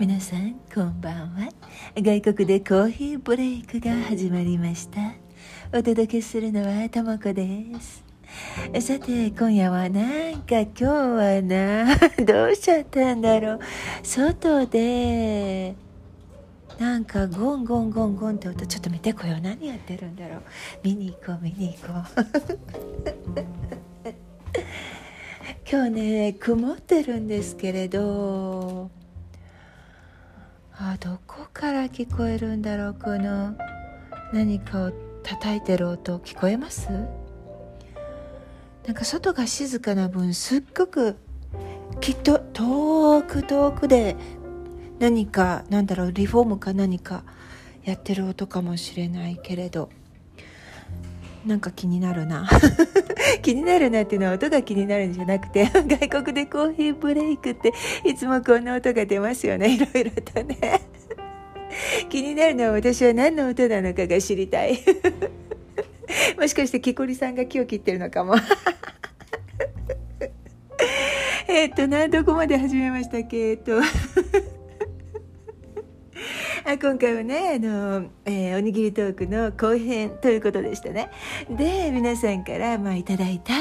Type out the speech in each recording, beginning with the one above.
皆さんこんばんは。外国でコーヒーブレイクが始まりました。お届けするのはともこです。さて今夜はなんか今日はな どうしちゃったんだろう。外でなんかゴンゴンゴンゴンって音ちょっと見てこよう。何やってるんだろう。見に行こう見に行こう。今日ね曇ってるんですけれど。あどこから聞こえるんだろうこの何かを叩いてる音聞こえます？なんか外が静かな分すっごくきっと遠く遠くで何かなんだろうリフォームか何かやってる音かもしれないけれど。なんか気になるな。気になるなっていうのは音が気になるんじゃなくて 外国でコーヒーブレイクっていつもこんな音が出ますよね。いろいろとね。気になるのは私は何の音なのかが知りたい。もしかして木こりさんが木を切ってるのかも。えっとなどこまで始めましたっけ？えっと。あ今回はねあの、えー、おにぎりトークの後編ということでしたね。で皆さんから、まあ、いただいた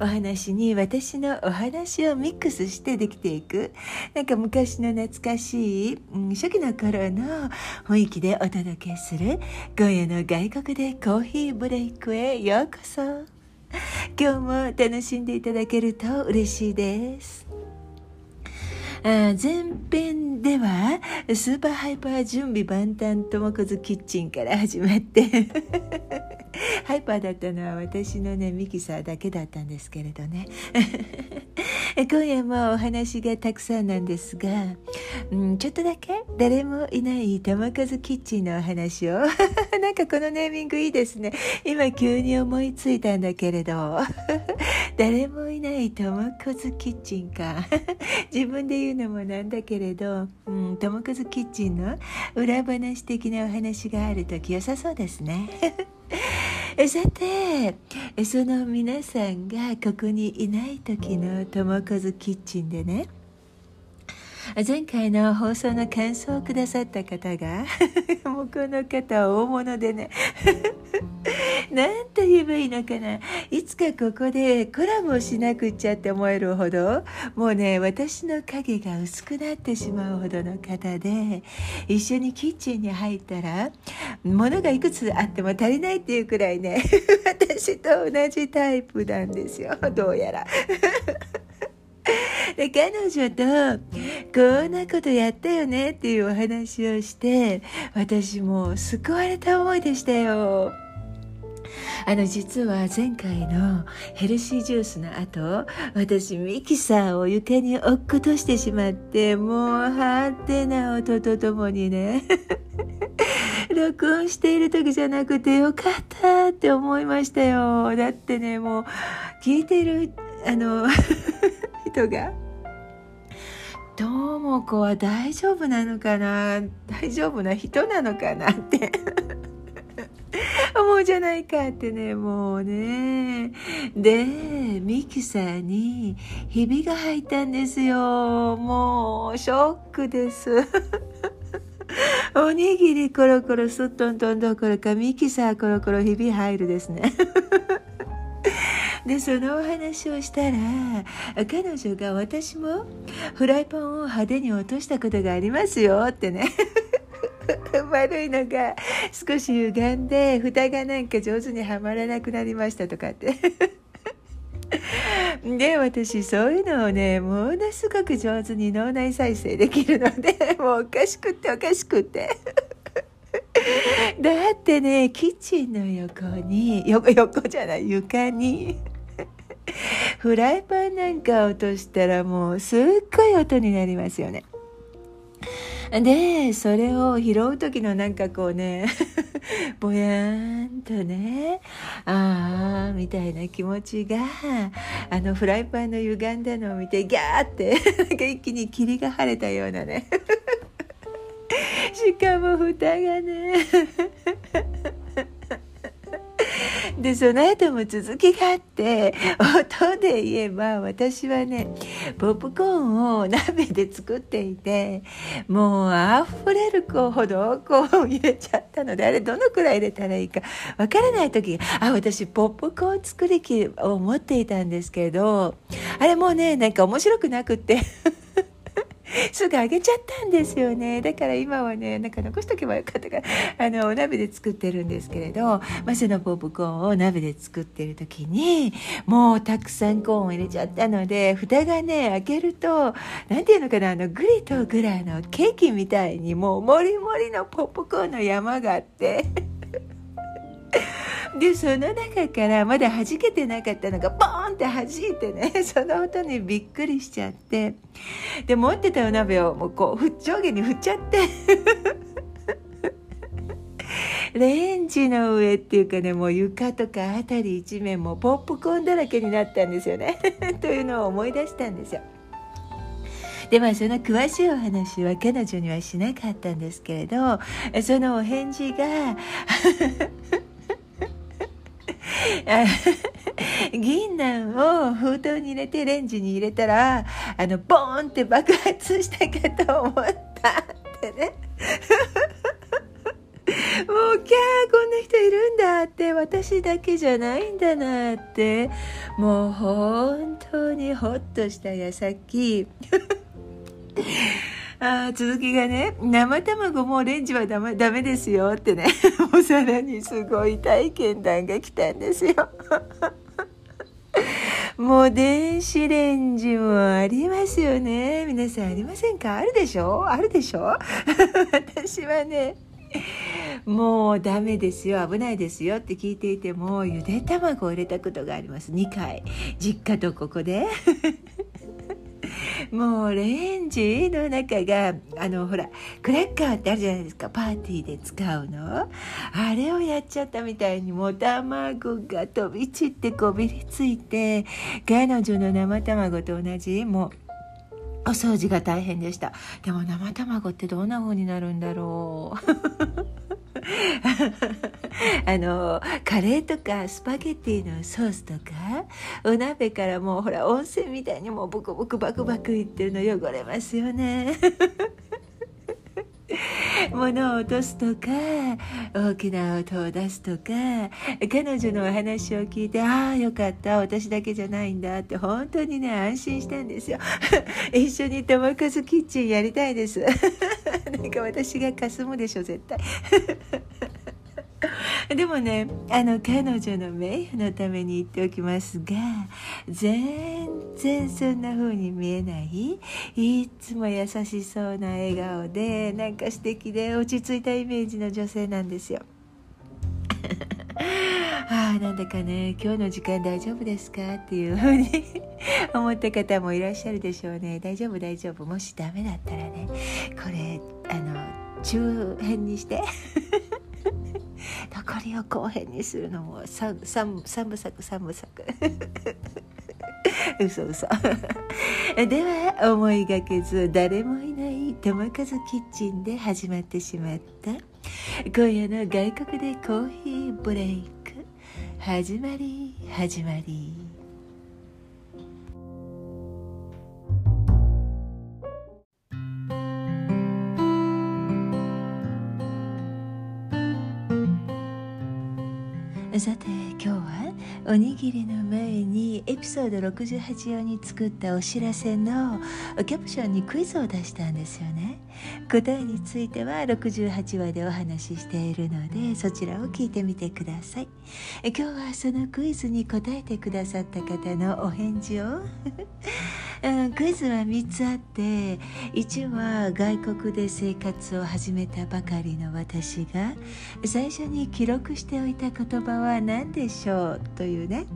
お話に私のお話をミックスしてできていくなんか昔の懐かしい、うん、初期の頃の雰囲気でお届けする今夜の外国でコーヒーブレイクへようこそ。今日も楽しんでいただけると嬉しいです。前編ではスーパーハイパー準備万端ともこずキッチンから始まって。ハイパーだったのは私のねミキサーだけだったんですけれどね。今夜もお話がたくさんなんですが、うん、ちょっとだけ誰もいない玉数キッチンのお話を。なんかこのネーミングいいですね。今急に思いついたんだけれど。誰もいない玉数キッチンか。自分で言うのもなんだけれど、うん、玉数キッチンの裏話的なお話がある時良さそうですね。さてその皆さんがここにいない時の友数キッチンでね前回の放送の感想をくださった方が もうこの方大物でねなんと言えばいいのかないつかここでコラボをしなくっちゃって思えるほどもうね私の影が薄くなってしまうほどの方で一緒にキッチンに入ったら物がいくつあっても足りないっていうくらいね 私と同じタイプなんですよどうやら。で彼女とこんなことやったよねっていうお話をして私も救われた思いでしたよ。あの実は前回のヘルシージュースの後私ミキサーを床に落っことしてしまってもうはてな音とともにね 録音している時じゃなくてよかったって思いましたよ。だってねもう聞いてるあの 人が「とも子は大丈夫なのかな大丈夫な人なのかな」って。思うじゃないかってねもうね。でミキサーにひびが入ったんですよ。もうショックです。おにぎりコロコロすっとんとんどころかミキサーコロコロひび入るですね。でそのお話をしたら彼女が私もフライパンを派手に落としたことがありますよってね。悪いのが少し歪んで蓋がなんか上手にはまらなくなりましたとかって で私そういうのをねものすごく上手に脳内再生できるので もうおかしくっておかしくってだってねキッチンの横に横横じゃない床にフライパンなんか落としたらもうすっごい音になりますよね。でそれを拾う時のなんかこうね ぼやーんとねああみたいな気持ちがあのフライパンの歪んだのを見てギャーって なんか一気に霧が晴れたようなね。しかも蓋がね でその後も続きがあって音で言えば私はねポップコーンを鍋で作っていてもうあふれるほどこう入れちゃったのであれどのくらい入れたらいいかわからない時あ私ポップコーン作り機を持っていたんですけどあれもうねなんか面白くなくって。すぐあげちゃったんですよねだから今はねなんか残しとけばよかったからあのお鍋で作ってるんですけれど、まあ、そのポップコーンを鍋で作ってる時にもうたくさんコーンを入れちゃったので蓋がね開けると何ていうのかなあのグリとグラのケーキみたいにもうもりもりのポップコーンの山があって。でその中からまだ弾けてなかったのがボーンって弾いてね その音にびっくりしちゃって。で持ってたお鍋をもうこう上下に振っちゃって。レンジの上っていうかねもう床とか辺り一面もポップコーンだらけになったんですよね。というのを思い出したんですよ。でまあその詳しいお話は彼女にはしなかったんですけれどそのお返事が 銀杏を封筒に入れてレンジに入れたらあのボーンって爆発したかと思ったってね。もうキャーこんな人いるんだって。私だけじゃないんだなって。もう本当にホッとした矢先。あ続きがね生卵もレンジはダメダメですよってね。もうさらにすごい体験談が来たんですよ。もう電子レンジもありますよね。皆さんありませんか？あるでしょ？あるでしょ？私はねもうダメですよ危ないですよって聞いていてもゆで卵を入れたことがあります。2回。実家とここで。もうレンジの中があのほらクラッカーってあるじゃないですか。パーティーで使うの。あれをやっちゃったみたいにもう卵が飛び散ってこびりついて彼女の生卵と同じもうお掃除が大変でしたでも生卵ってどんな風になるんだろう あのカレーとかスパゲッティのソースとかお鍋からもうほら温泉みたいにもうブクブクバクバクいってるの汚れますよね。物を落とすとか大きな音を出すとか彼女のお話を聞いてああよかった私だけじゃないんだって本当にね安心したんですよ。一緒に友和キッチンやりたいです。なんか私がかすむでしょ絶対。でもねあの彼女の名誉のために言っておきますが全然そんな風に見えない。いつも優しそうな笑顔でなんか素敵で落ち着いたイメージの女性なんですよ。ああなんだかね今日の時間大丈夫ですかっていうふうに 思った方もいらっしゃるでしょうね。大丈夫大丈夫。もしダメだったらねこれあの中辺にして。残りを後編にするのも三三三部作三部作。嘘嘘。では思いがけず誰もいない友和キッチンで始まってしまった。今夜の外国でコーヒーブレイク。始まり始まり。さて今日は？おにぎりの前にエピソード68用に作ったお知らせのキャプションにクイズを出したんですよね。答えについては68話でお話ししているのでそちらを聞いてみてください。今日はそのクイズに答えてくださった方のお返事を。うん、クイズは3つあって1は外国で生活を始めたばかりの私が最初に記録しておいた言葉は何でしょうといううね。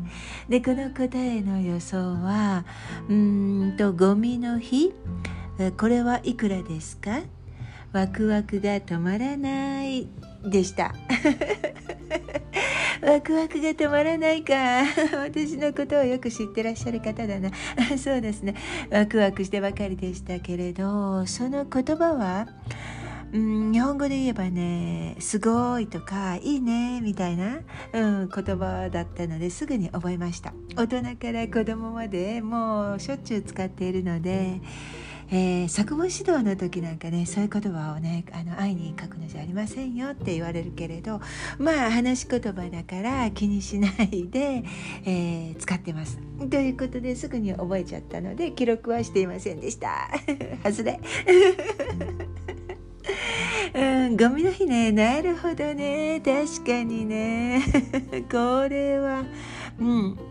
でこの答えの予想はうんとゴミの日。これはいくらですか？ワクワクが止まらない。でした。ワクワクが止まらないか。私のことをよく知ってらっしゃる方だな。そうですね。ワクワクしてばかりでしたけれどその言葉はうん、日本語で言えばね「すごい」とか「いいね」みたいな、うん、言葉だったのですぐに覚えました大人から子供までもうしょっちゅう使っているので、えー、作文指導の時なんかねそういう言葉をねあの愛に書くのじゃありませんよって言われるけれどまあ話し言葉だから気にしないで、えー、使ってます。ということですぐに覚えちゃったので記録はしていませんでした。外れ。うん、ゴミの日ねなるほどね。確かにね。これは。うん。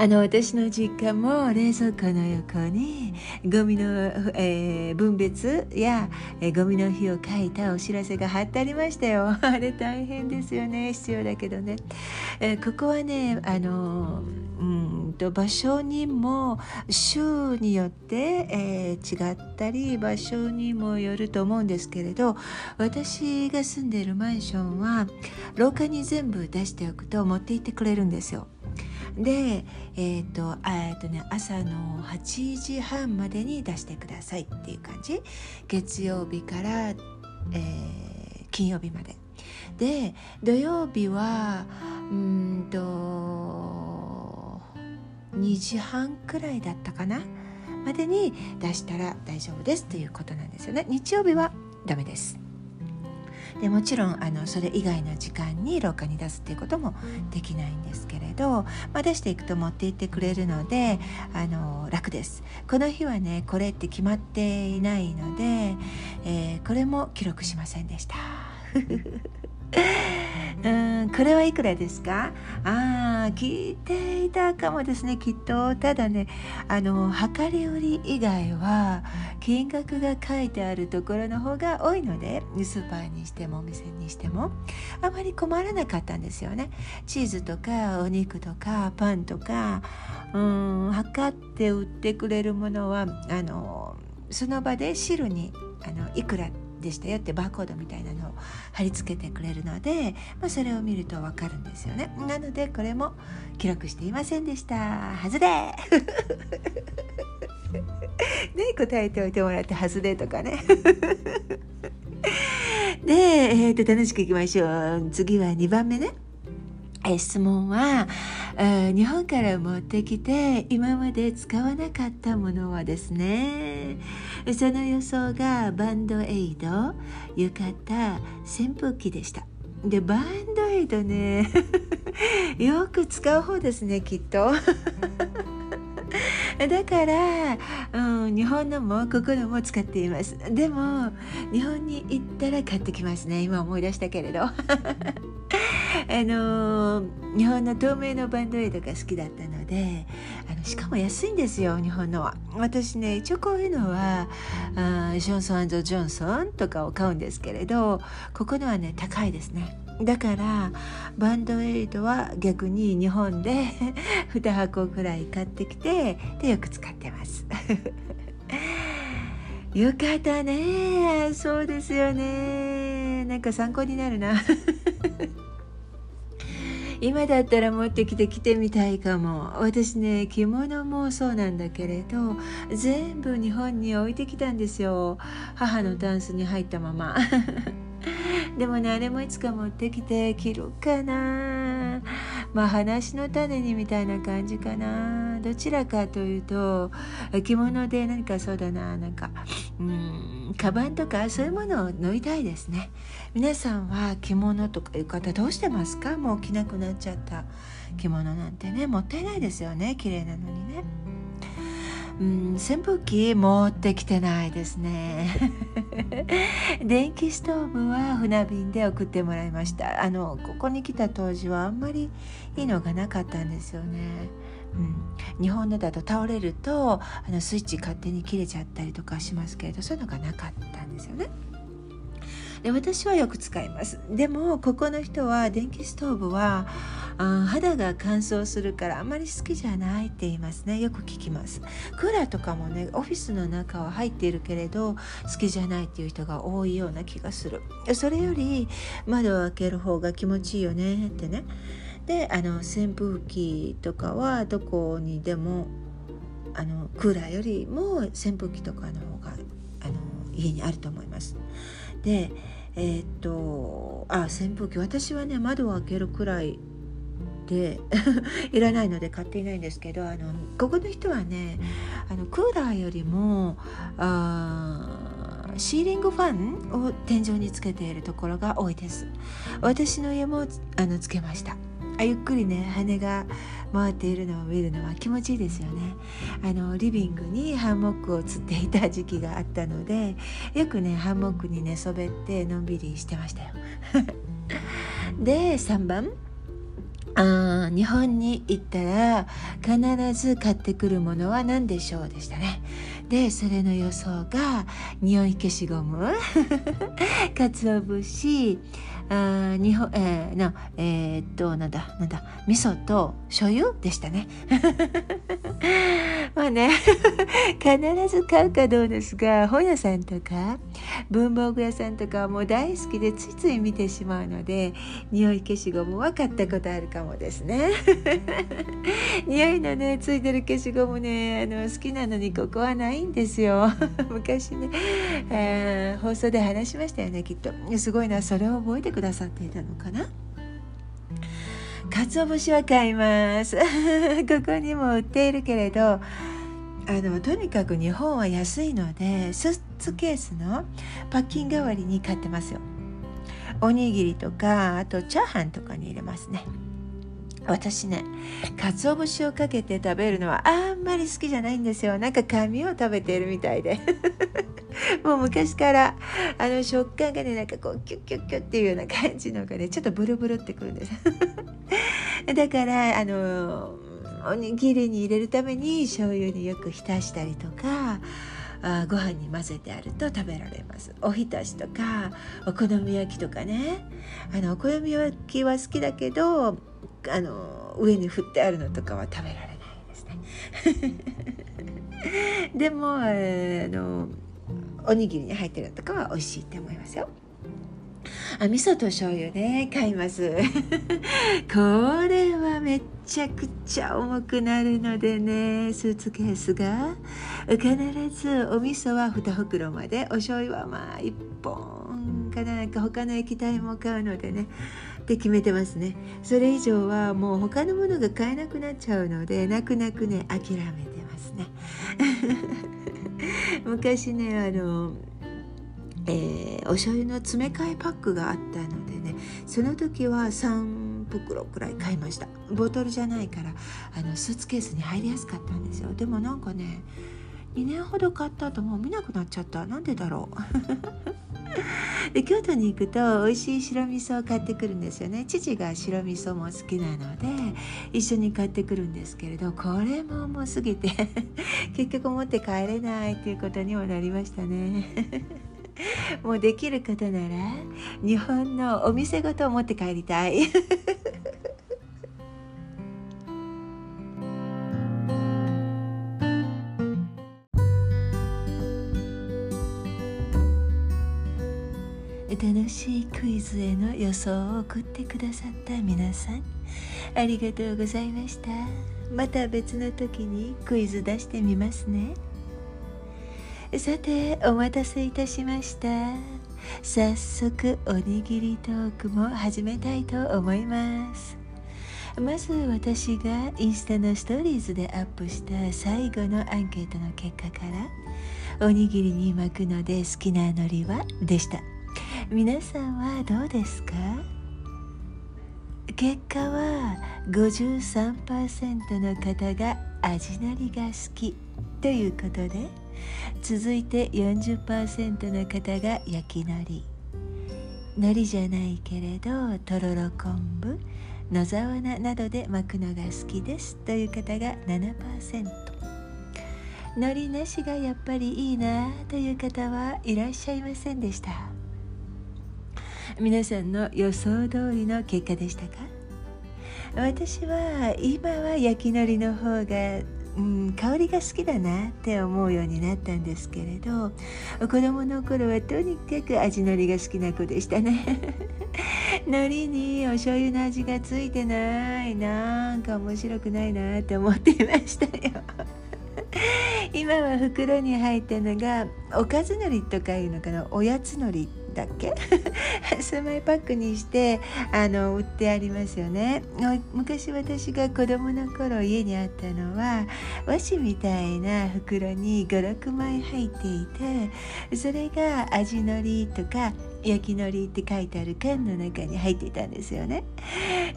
あの私の実家も冷蔵庫の横にゴミの、えー、分別や、えー、ゴミの日を書いたお知らせが貼ってありましたよ。あれ大変ですよね。必要だけどね、えー、ここはねあのうんと場所にも州によって、えー、違ったり場所にもよると思うんですけれど私が住んでいるマンションは廊下に全部出しておくと持って行ってくれるんですよ。で、えーとえーとね、朝の8時半までに出してくださいっていう感じ。月曜日から、えー、金曜日まで。で土曜日はうんと2時半くらいだったかな？までに出したら大丈夫ですということなんですよね。日曜日はダメです。でもちろんあのそれ以外の時間に廊下に出すっていうこともできないんですけれど、まあ、出していくと持って行ってくれるのであの楽ですこの日はねこれって決まっていないので、えー、これも記録しませんでした。うんこれはいくらですか？ああ聞いていたかもですねきっと。ただねあの量り売り以外は金額が書いてあるところの方が多いのでスーパーにしてもお店にしてもあまり困らなかったんですよね。チーズとかお肉とかパンとかうん測って売ってくれるものはあのその場で汁にあのいくらでしたよってバーコードみたいなのを貼り付けてくれるので、まあ、それを見るとわかるんですよね。なのでこれも記録していませんでした。はずで。ね答えておいてもらってはずでとかね。で、えー、と楽しくいきましょう。次は2番目ね。え質問は日本から持ってきて今まで使わなかったものはですね。その予想がバンドエイド浴衣扇風機でした。でバンドエイドね よく使う方ですねきっと。だから、うん、日本のもここのも使っています。でも日本に行ったら買ってきますね。今思い出したけれど。あの日本の透明のバンドエイドが好きだったのであのしかも安いんですよ日本のは。私ね一応こういうのはあジョンソンジョンソンとかを買うんですけれどここのはね高いですね。だからバンドエイドは逆に日本で 2箱くらい買ってきてでよく使ってます。よかったね。そうですよね。なんか参考になるな。今だったら持ってきて着てみたいかも。私ね着物もそうなんだけれど全部日本に置いてきたんですよ。母のタンスに入ったまま。でもねあれもいつか持ってきて着るかな。まあ話の種にみたいな感じかな。どちらかというと着物で何かそうだな。なんかうんカバンとかそういうものを縫いたいですね。皆さんは着物とかいう方どうしてますか？もう着なくなっちゃった着物なんてねもったいないですよね。綺麗なのにね。うん扇風機持ってきてないですね。電気ストーブは船便で送ってもらいました。あのここに来た当時はあんまりいいのがなかったんですよね。うん、日本のだと倒れるとあのスイッチ勝手に切れちゃったりとかしますけれどそういうのがなかったんですよね。で私はよく使います。でもここの人は電気ストーブはあ肌が乾燥するからあまり好きじゃないって言いますね。よく聞きます。クーラーとかもねオフィスの中は入っているけれど好きじゃないっていう人が多いような気がする。それより窓を開ける方が気持ちいいよねってね。であの扇風機とかはどこにでもあのクーラーよりも扇風機とかの方があの家にあると思います。でえー、っとあ扇風機。私はね窓を開けるくらいで いらないので買っていないんですけどあのここの人はねあのクーラーよりもあシーリングファンを天井につけているところが多いです。私の家もあのつけました。あゆっくりね羽が回っているのを見るのは気持ちいいですよね。あのリビングにハンモックを釣っていた時期があったのでよくねハンモックに寝そべってのんびりしてましたよ。で3番。あ日本に行ったら必ず買ってくるものは何でしょうでしたね。でそれの予想が匂い消しゴム 鰹節。あ日本、えー、のえー、っとなんだなんだ味噌と醤油でしたね。まあね 必ず買うかどうですが本屋さんとか文房具屋さんとかもう大好きでついつい見てしまうので匂い消しゴムは買ったことあるかもですね。匂いのねついてる消しゴムねあの好きなのにここはないんですよ。昔ね、えー、放送で話しましたよねきっと。すごいなそれを覚えてくださっていたのかな？鰹節は買います。ここにも売っているけれどあのとにかく日本は安いのでスーツケースのパッキン代わりに買ってますよ。おにぎりとかあとチャーハンとかに入れますね。私ね鰹節をかけて食べるのはあんまり好きじゃないんですよ。なんか紙を食べているみたいで。もう昔からあの食感がねなんかこうキュッキュッキュッっていうような感じのがねちょっとブルブルってくるんです。だからあのおにぎりに入れるために醤油によく浸したりとかあご飯に混ぜてあると食べられます。おひたしとかお好み焼きとかね。あのお好み焼きは好きだけどあの上に振ってあるのとかは食べられないですね。でもあのおにぎりに入ってるのとかは美味しいって思いますよ。あ味噌と醤油ね。買います。これはめちゃくちゃ重くなるのでね。スーツケースが。必ずお味噌は2袋まで。お醤油はまあ1本かなんか他の液体も買うのでね。って決めてますね。それ以上はもう他のものが買えなくなっちゃうので泣く泣くね諦めてますね。昔ねあのえー、お醤油の詰め替えパックがあったのでねその時は3袋くらい買いました。ボトルじゃないからあのスーツケースに入りやすかったんですよ。でもなんかね2年ほど買った後もう見なくなっちゃった。なんでだろう。で京都に行くと美味しい白味噌を買ってくるんですよね。父が白味噌も好きなので一緒に買ってくるんですけれどこれも重すぎて 結局持って帰れないということにもなりましたね。もうできることなら日本のお店ごと持って帰りたい。楽しいクイズへの予想を送ってくださった皆さん。ありがとうございました。また別の時にクイズ出してみますね。さてお待たせいたしました。早速おにぎりトークも始めたいと思います。まず私がインスタのストーリーズでアップした最後のアンケートの結果からおにぎりに巻くので好きな海苔はでした。皆さんはどうですか？結果は53%の方が味なりが好きということで続いて40%の方が焼き海苔海苔じゃないけれどとろろ昆布野沢菜などで巻くのが好きですという方が7%海苔なしがやっぱりいいなという方はいらっしゃいませんでした。皆さんの予想通りの結果でしたか？私は今は焼き海苔の方がうん、香りが好きだなって思うようになったんですけれど子供の頃はとにかく味のりが好きな子でしたね。海苔にお醤油の味がついてないなんか面白くないなって思っていましたよ。今は袋に入ったのがおかず海苔とかいうのかなおやつ海苔。したっけ？スマイパックにしてあの売ってありますよね。昔私が子供の頃家にあったのは和紙みたいな袋に56枚入っていてそれが味のりとか焼きのりって書いてある缶の中に入っていたんですよね、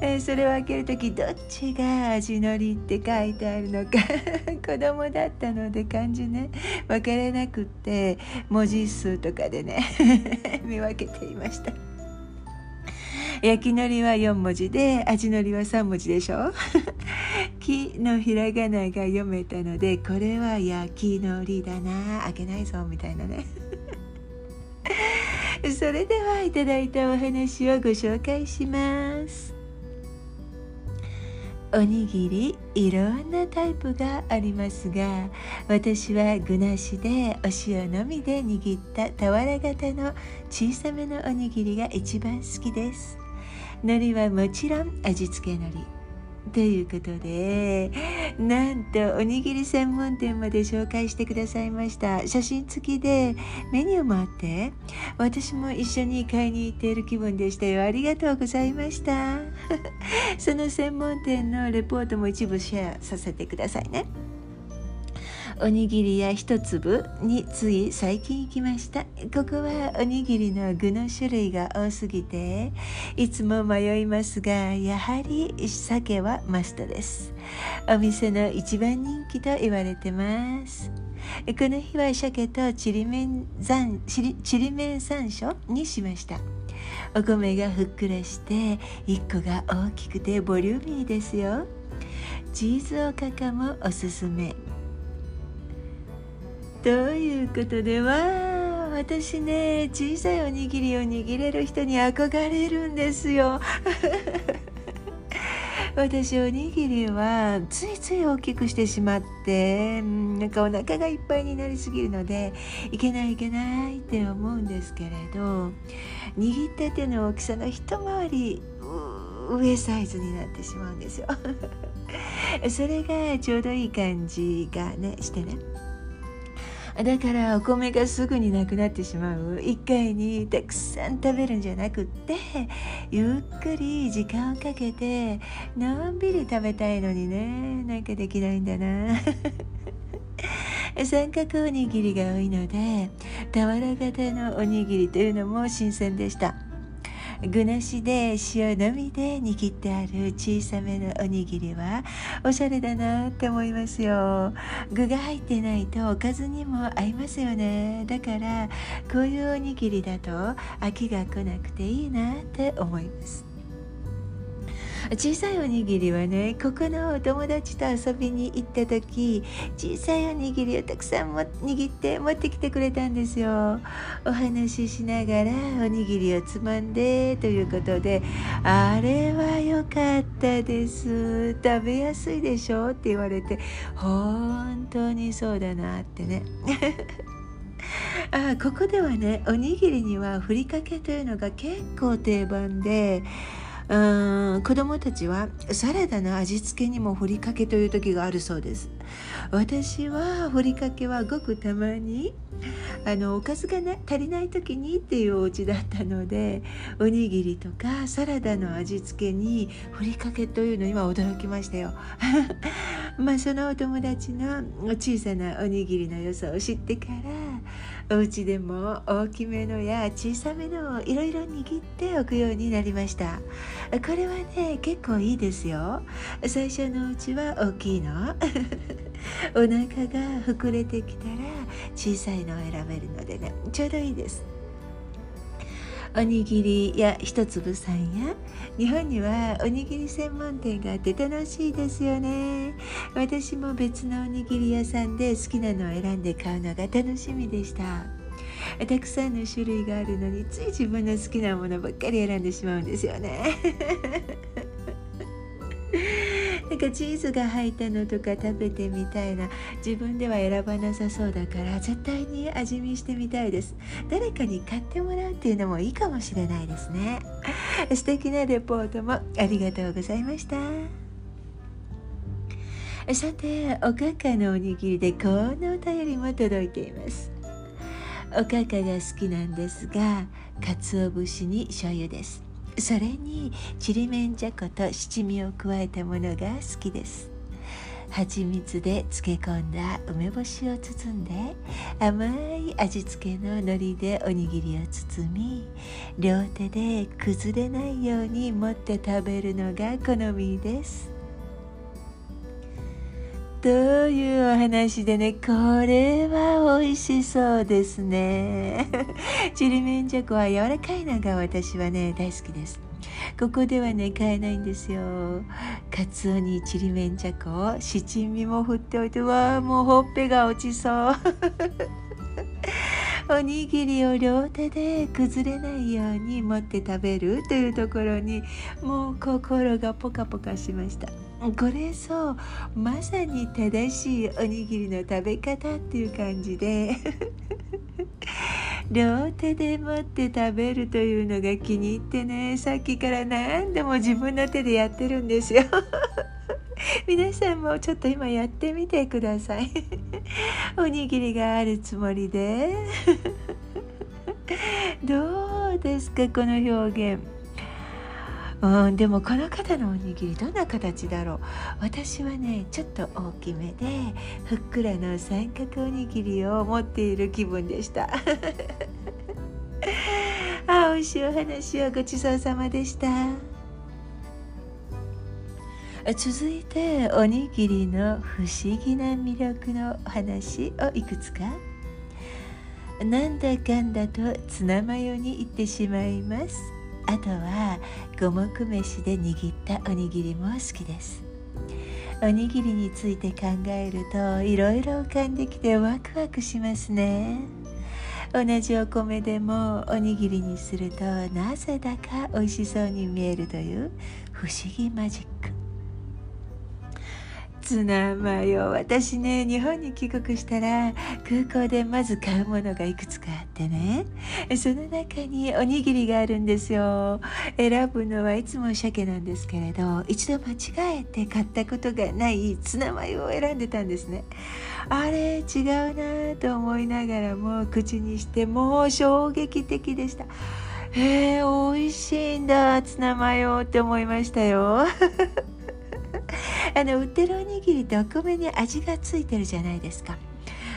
えー、それを開ける時どっちが味のりって書いてあるのか。子供だったので漢字ね。分からなくって文字数とかでね。見分けていました。焼きのりは4文字で味のりは3文字でしょ？木のひらがなが読めたのでこれは焼きのりだな。開けないぞみたいなね。それではいただいたお話をご紹介します。おにぎりいろんなタイプがありますが私は具なしでお塩のみで握った俵型の小さめのおにぎりが一番好きです。海苔はもちろん味付け海苔。ということでなんとおにぎり専門店まで紹介してくださいました。写真付きでメニューもあって私も一緒に買いに行っている気分でしたよ。ありがとうございました。その専門店のレポートも一部シェアさせてくださいね。おにぎりや一粒につい最近行きました。ここはおにぎりの具の種類が多すぎていつも迷いますがやはり鮭はマストです。お店の一番人気と言われてます。この日は鮭とちりめん山ちりめん山椒にしました。お米がふっくらして1個が大きくてボリューミーですよ。チーズおかかもおすすめ。ということでは私ね小さいおにぎりを握れる人に憧れるんですよ。私おにぎりはついつい大きくしてしまってなんかお腹がいっぱいになりすぎるのでいけないいけないって思うんですけれど握った手の大きさの一回り上サイズになってしまうんですよ。それがちょうどいい感じがねしてね。だからお米がすぐになくなってしまう。一回にたくさん食べるんじゃなくってゆっくり時間をかけてのんびり食べたいのにね。なんかできないんだな。三角おにぎりが多いので俵型のおにぎりというのも新鮮でした。具なしで塩のみで握ってある小さめのおにぎりはおしゃれだなって思いますよ。具が入ってないとおかずにも合いますよね。だからこういうおにぎりだと飽きが来なくていいなって思います。小さいおにぎりはねここのお友達と遊びに行った時小さいおにぎりをたくさんも握って持ってきてくれたんですよ。お話ししながらおにぎりをつまんでということであれは良かったです。食べやすいでしょって言われて本当にそうだなってね。あここではねおにぎりにはふりかけというのが結構定番でうん子供たちはサラダの味付けにもふりかけという時があるそうです。私はふりかけはごくたまにあのおかずが、ね、足りない時にっていうお家だったのでおにぎりとかサラダの味付けにふりかけというのには驚きましたよ。まあそのお友達の小さなおにぎりの良さを知ってからお家でも大きめのや小さめのをいろいろ握っておくようになりました。これはね結構いいですよ。最初のうちは大きいの。お腹が膨れてきたら小さいのを選べるのでねちょうどいいです。おにぎりや一粒さんや。日本にはおにぎり専門店があって楽しいですよね。私も別のおにぎり屋さんで好きなのを選んで買うのが楽しみでした。たくさんの種類があるのについ自分の好きなものばっかり選んでしまうんですよね。なんかチーズが入ったのとか食べてみたいな自分では選ばなさそうだから絶対に味見してみたいです誰かに買ってもらうっていうのもいいかもしれないですね。素敵なレポートもありがとうございました。さておかかのおにぎりでこんなお便りも届いています。おかかが好きなんですが鰹節に醤油です。それにちりめんじゃこと七味を加えたものが好きです。蜂蜜で漬け込んだ梅干しを包んで甘い味付けの海苔でおにぎりを包み両手で崩れないように持って食べるのが好みです。というお話でねこれは美味しそうですね。ちりめんじゃこは柔らかいのが私はね大好きです。ここではね買えないんですよ。カツオにちりめんじゃこ七味も振っておいてわあもうほっぺが落ちそう。おにぎりを両手で崩れないように持って食べるというところにもう心がポカポカしました。これそう。まさに正しいおにぎりの食べ方っていう感じで。両手で持って食べるというのが気に入ってね。さっきから何度も自分の手でやってるんですよ。皆さんもちょっと今やってみてください。おにぎりがあるつもりで。どうですかこの表現。うんでもこの方のおにぎりどんな形だろう？私はねちょっと大きめでふっくらの三角おにぎりを持っている気分でした。あ美味しいお話をごちそうさまでした。続いておにぎりの不思議な魅力の話をいくつか？なんだかんだとツナマヨに行ってしまいます。あとは五目飯で握ったおにぎりも好きです。おにぎりについて考えるといろいろ浮かんできてワクワクしますね。同じお米でもおにぎりにするとなぜだか美味しそうに見えるという不思議マジック。ツナマヨ私ね日本に帰国したら空港でまず買うものがいくつかあってね。その中におにぎりがあるんですよ。選ぶのはいつも鮭なんですけれど一度間違えて買ったことがないツナマヨを選んでたんですね。あれ違うなと思いながらも口にしてもう衝撃的でした。へえ美味しいんだツナマヨって思いましたよ。あの売ってるおにぎりってお米に味がついてるじゃないですか。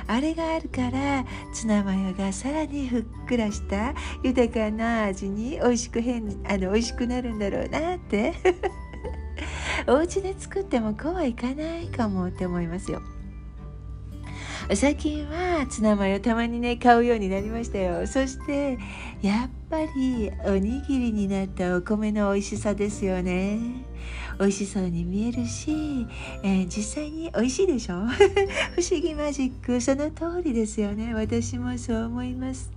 あれがあるからツナマヨがさらにふっくらした豊かな味に美味しく変あの美味しくなるんだろうなって。お家で作ってもこうはいかないかもって思いますよ。最近はツナマヨたまにね買うようになりましたよ。そしてやっぱりおにぎりになったお米の美味しさですよね。美味しそうに見えるし、えー、実際に美味しいでしょ？不思議マジックその通りですよね。私もそう思います。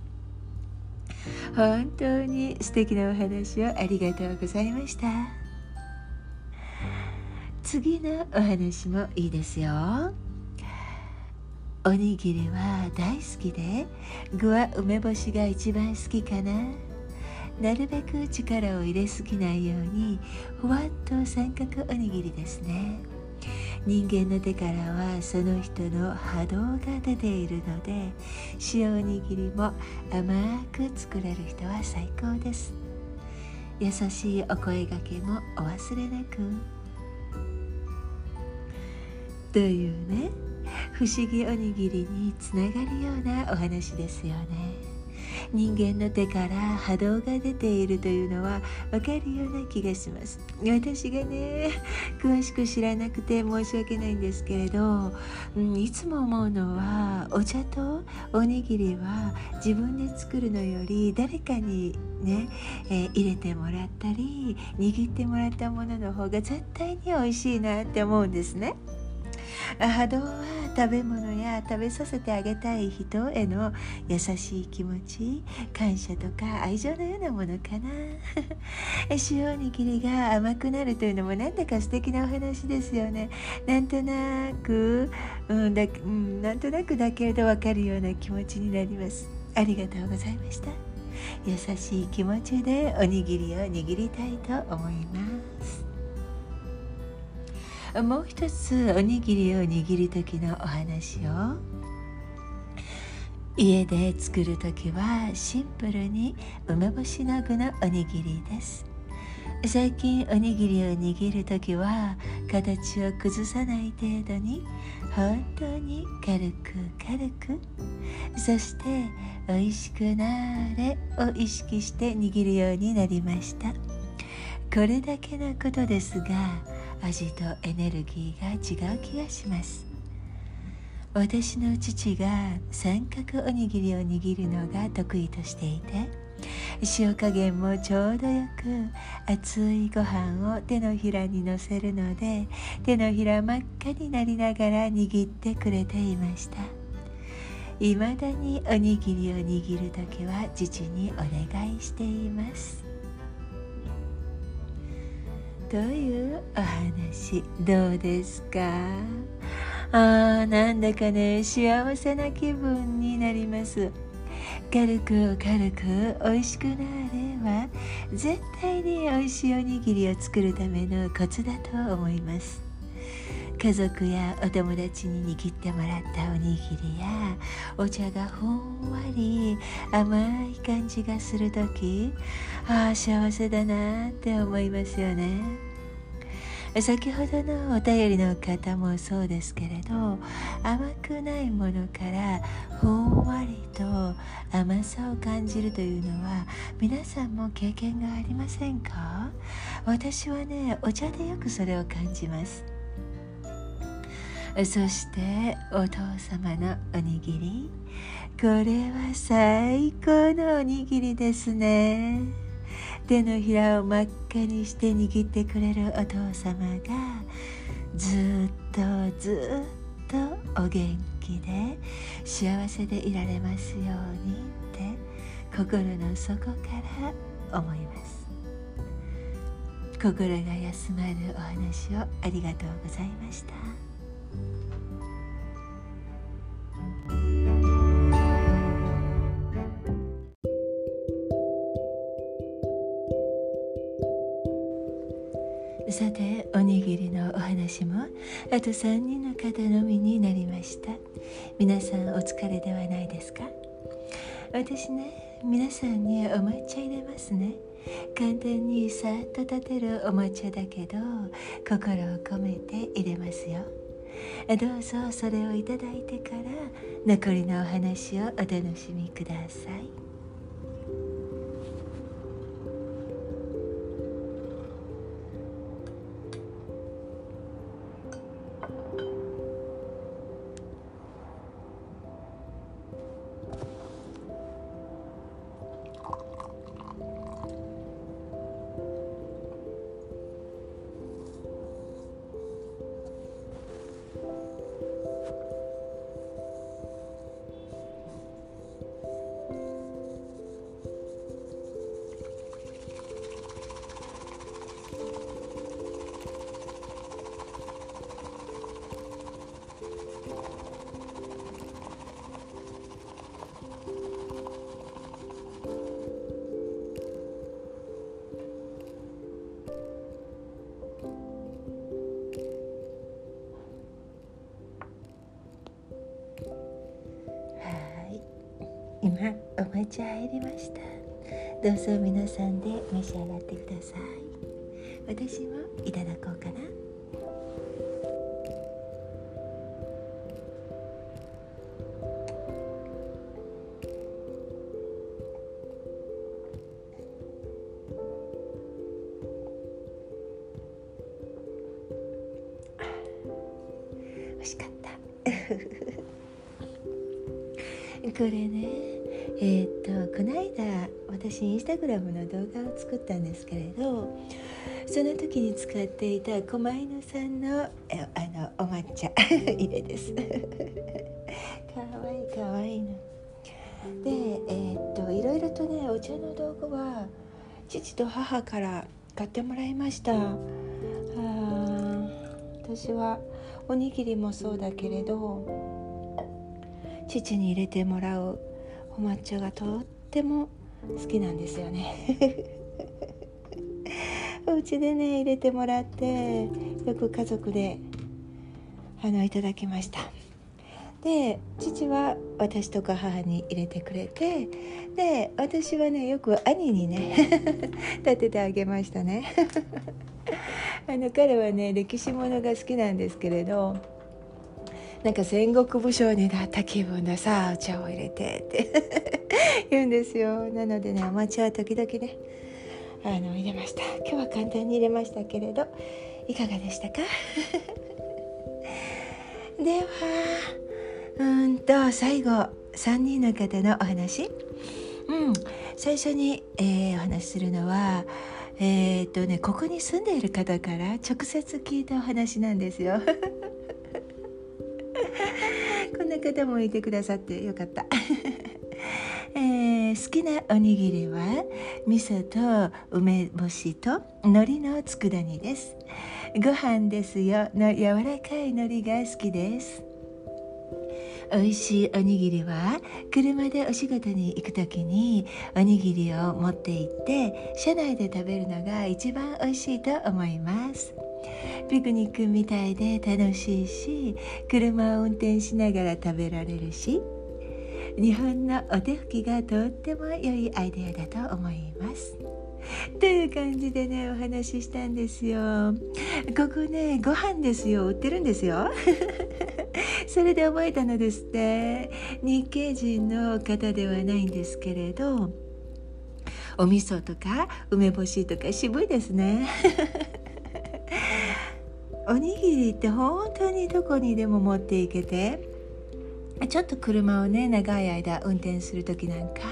本当に素敵なお話をありがとうございました。次のお話もいいですよ。おにぎりは大好きで具は梅干しが一番好きかな。なるべく力を入れすぎないようにふわっと三角おにぎりですね。人間の手からはその人の波動が出ているので塩おにぎりも甘く作れる人は最高です。優しいお声がけもお忘れなく。というね。不思議おにぎりにつながるようなお話ですよね人間の手から波動が出ているというのは分かるような気がします私がね詳しく知らなくて申し訳ないんですけれど、うん、いつも思うのはお茶とおにぎりは自分で作るのより誰かにね、えー、入れてもらったり握ってもらったものの方が絶対に美味しいなって思うんですね。波動は食べ物や食べさせてあげたい人への優しい気持ち感謝とか愛情のようなものかな。塩おにぎりが甘くなるというのもなんだか素敵なお話ですよね。なんとなく、うんだうん、なんとなくだけれど分かるような気持ちになります。ありがとうございました。優しい気持ちでおにぎりを握りたいと思います。もう一つおにぎりを握る時のお話を家で作る時はシンプルに梅干しの具のおにぎりです。最近おにぎりを握る時は形を崩さない程度に本当に軽く軽く。そして美味しくなれを意識して握るようになりました。これだけのことですが味とエネルギーが違う気がします。私の父が三角おにぎりを握るのが得意としていて塩加減もちょうどよく熱いご飯を手のひらにのせるので手のひら真っ赤になりながら握ってくれていました。いまだにおにぎりを握る時は父にお願いしています。というお話どうですか？あーなんだかね幸せな気分になります。軽く軽く美味しくなれば絶対に美味しいおにぎりを作るためのコツだと思います。家族やお友達に握ってもらったおにぎりやお茶がふんわり甘い感じがする時ああ幸せだなって思いますよね。先ほどのお便りの方もそうですけれど甘くないものからふんわりと甘さを感じるというのは皆さんも経験がありませんか？私はねお茶でよくそれを感じます。そしてお父様のおにぎり。これは最高のおにぎりですね。手のひらを真っ赤にして握ってくれるお父様がずっとずっとお元気で幸せでいられますようにって心の底から思います。心が休まるお話をありがとうございました。あと3人の方のみになりました。皆さんお疲れではないですか？私ね皆さんにお抹茶入れますね。簡単にさっと立てるお抹茶だけど心を込めて入れますよ。どうぞそれをいただいてから残りのお話をお楽しみください。お餅入りました。どうぞ皆さんで召し上がってください。私もいただこうかな。作ったんですけれどその時に使っていた狛犬さんのえあのお抹茶入れです。かわいいかわいいの。でえー、っといろいろとねお茶の道具は父と母から買ってもらいました。あ私はおにぎりもそうだけれど父に入れてもらうお抹茶がとっても好きなんですよねお家でね入れてもらってよく家族であのいただきました。で父は私とか母に入れてくれてで私はねよく兄にね 立ててあげましたね。あの彼はね歴史ものが好きなんですけれどなんか戦国武将になった気分でさお茶を入れてって 言うんですよ。なのでねお茶は時々ねあの入れました。今日は簡単に入れましたけれどいかがでしたか？ではうんと最後3人の方のお話。うん。最初に、えー、お話しするのはえー、っとねここに住んでいる方から直接聞いたお話なんですよ。こんな方もいてくださってよかったえー、好きなおにぎりは味噌と梅干しと海苔の佃煮です。ご飯ですよ。の柔らかい海苔が好きです。美味しいおにぎりは車でお仕事に行く時におにぎりを持って行って車内で食べるのが一番美味しいと思います。ピクニックみたいで楽しいし車を運転しながら食べられるし。日本のお手拭きがとっても良いアイデアだと思います。という感じでねお話ししたんですよ。ここねご飯ですよ。売ってるんですよ。それで覚えたのですって。日系人の方ではないんですけれどお味噌とか梅干しとか渋いですね。おにぎりって本当にどこにでも持っていけてちょっと車をね長い間運転する時なんか、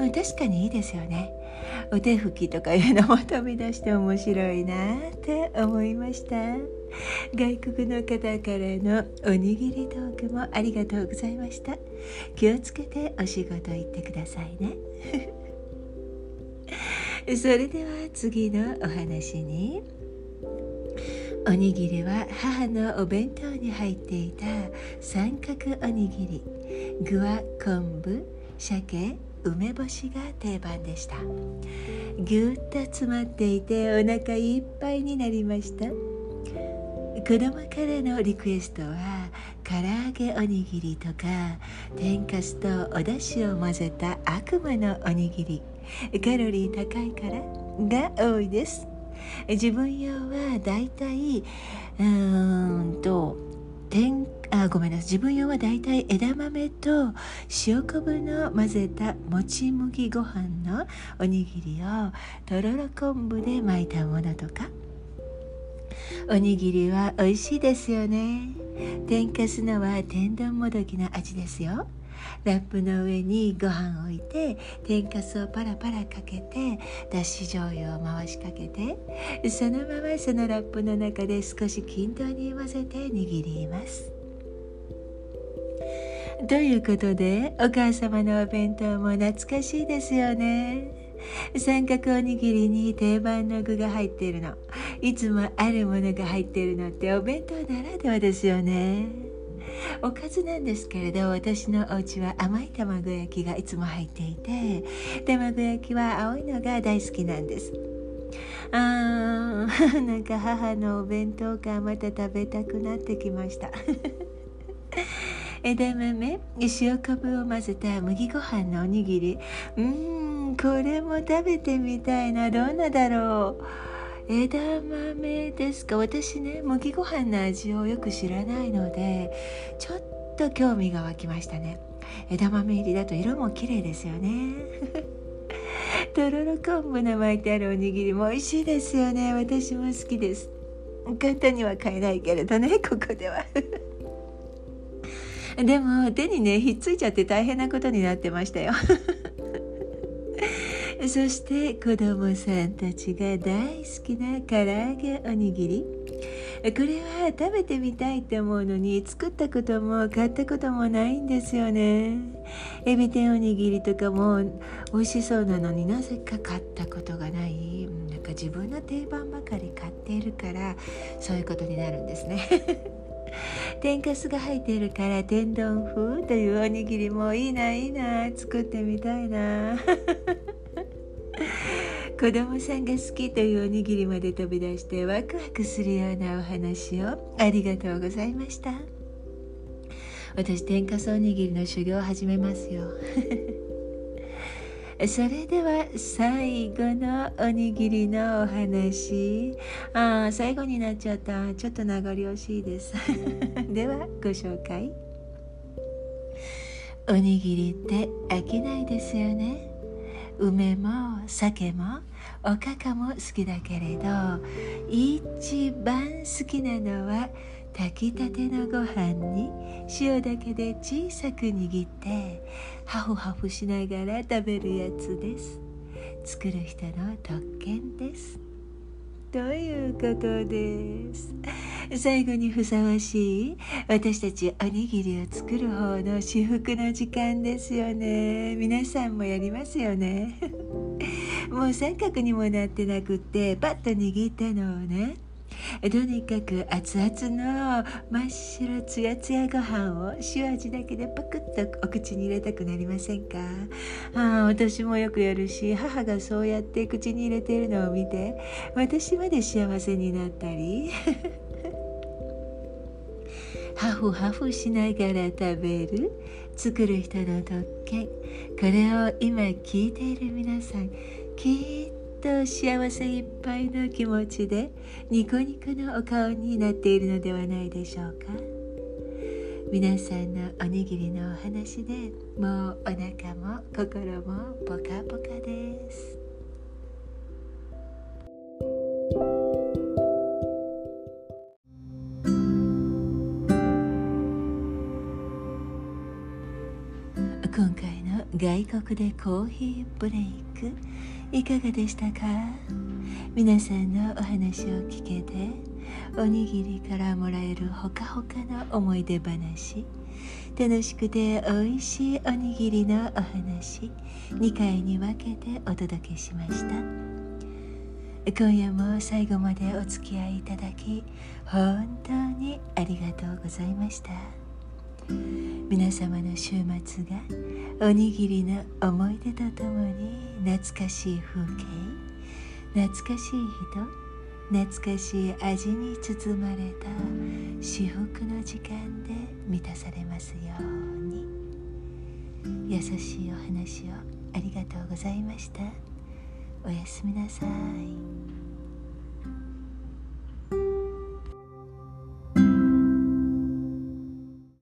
うん、確かにいいですよね。お手拭きとかいうのも飛び出して面白いなって思いました。外国の方からのおにぎりトークもありがとうございました。気をつけてお仕事行ってくださいね。それでは次のお話に。おにぎりは母のお弁当に入っていた三角おにぎり。具は昆布鮭梅干しが定番でした。ぎゅっと詰まっていてお腹いっぱいになりました。子供からのリクエストは唐揚げおにぎりとか天かすとお出汁を混ぜた悪魔のおにぎり。カロリー高いからが多いです。自分用はだいたいうーんと天あごめんなさい。自分用はだいたい枝豆と塩昆布の混ぜたもち麦ご飯のおにぎりをとろろ昆布で巻いたものとか。おにぎりは美味しいですよね。天かすのは天丼もどきの味ですよ。ラップの上にご飯を置いて天かすをパラパラかけてだし醤油を回しかけてそのままそのラップの中で少し均等に混ぜて握ります。ということでお母様のお弁当も懐かしいですよね。三角おにぎりに定番の具が入っているの。いつもあるものが入っているのってお弁当ならではですよね。おかずなんですけれど私のお家は甘い卵焼きがいつも入っていて卵焼きは青いのが大好きなんです。あー なんか母のお弁当がまた食べたくなってきました。枝豆塩昆布を混ぜた麦ご飯のおにぎり。うーんこれも食べてみたいな。どんなだろう。枝豆ですか？私ね麦ご飯の味をよく知らないのでちょっと興味が湧きましたね。枝豆入りだと色も綺麗ですよね。とろろ昆布の巻いてあるおにぎりも美味しいですよね。私も好きです。簡単には買えないけれどね ここでは。でも手にねひっついちゃって大変なことになってましたよ。そして子供さんたちが大好きな唐揚げおにぎり。これは食べてみたいって思うのに作ったことも買ったこともないんですよね。エビ天おにぎりとかも美味しそうなのになぜか買ったことがない。なんか自分の定番ばかり買っているからそういうことになるんですね。天かすが入っているから天丼風というおにぎりもいいないいな作ってみたいな。子供さんが好きというおにぎりまで飛び出してワクワクするようなお話をありがとうございました。私天かすおにぎりの修行を始めますよ。それでは最後のおにぎりのお話。あ最後になっちゃった。ちょっと名残惜しいです。ではご紹介。おにぎりって飽きないですよね。梅も酒もおかかも好きだけれど一番好きなのは炊きたてのご飯に塩だけで小さく握ってハフハフしながら食べるやつです。作る人の特権です。ということです？最後にふさわしい私たちおにぎりを作る方の至福の時間ですよね。皆さんもやりますよね。もう三角にもなってなくってパッと握ったのをねとにかく熱々の真っ白つやつやご飯を塩味だけでパクッとお口に入れたくなりませんか？ああ私もよくやるし母がそうやって口に入れているのを見て私まで幸せになったり。ハフハフしながら食べる作る人の特権。これを今聞いている皆さんきっと幸せいっぱいの気持ちでニコニコのお顔になっているのではないでしょうか。皆さんのおにぎりのお話でもうお腹も心もポカポカです。今回の外国でコーヒーブレイク。いかがでしたか？皆さんのお話を聞けておにぎりからもらえるほかほかの思い出話楽しくて美味しいおにぎりのお話2回に分けてお届けしました。今夜も最後までお付き合いいただき本当にありがとうございました。皆様の週末がおにぎりの思い出とともに懐かしい風景懐かしい人懐かしい味に包まれた至福の時間で満たされますように。優しいお話をありがとうございました。おやすみなさい。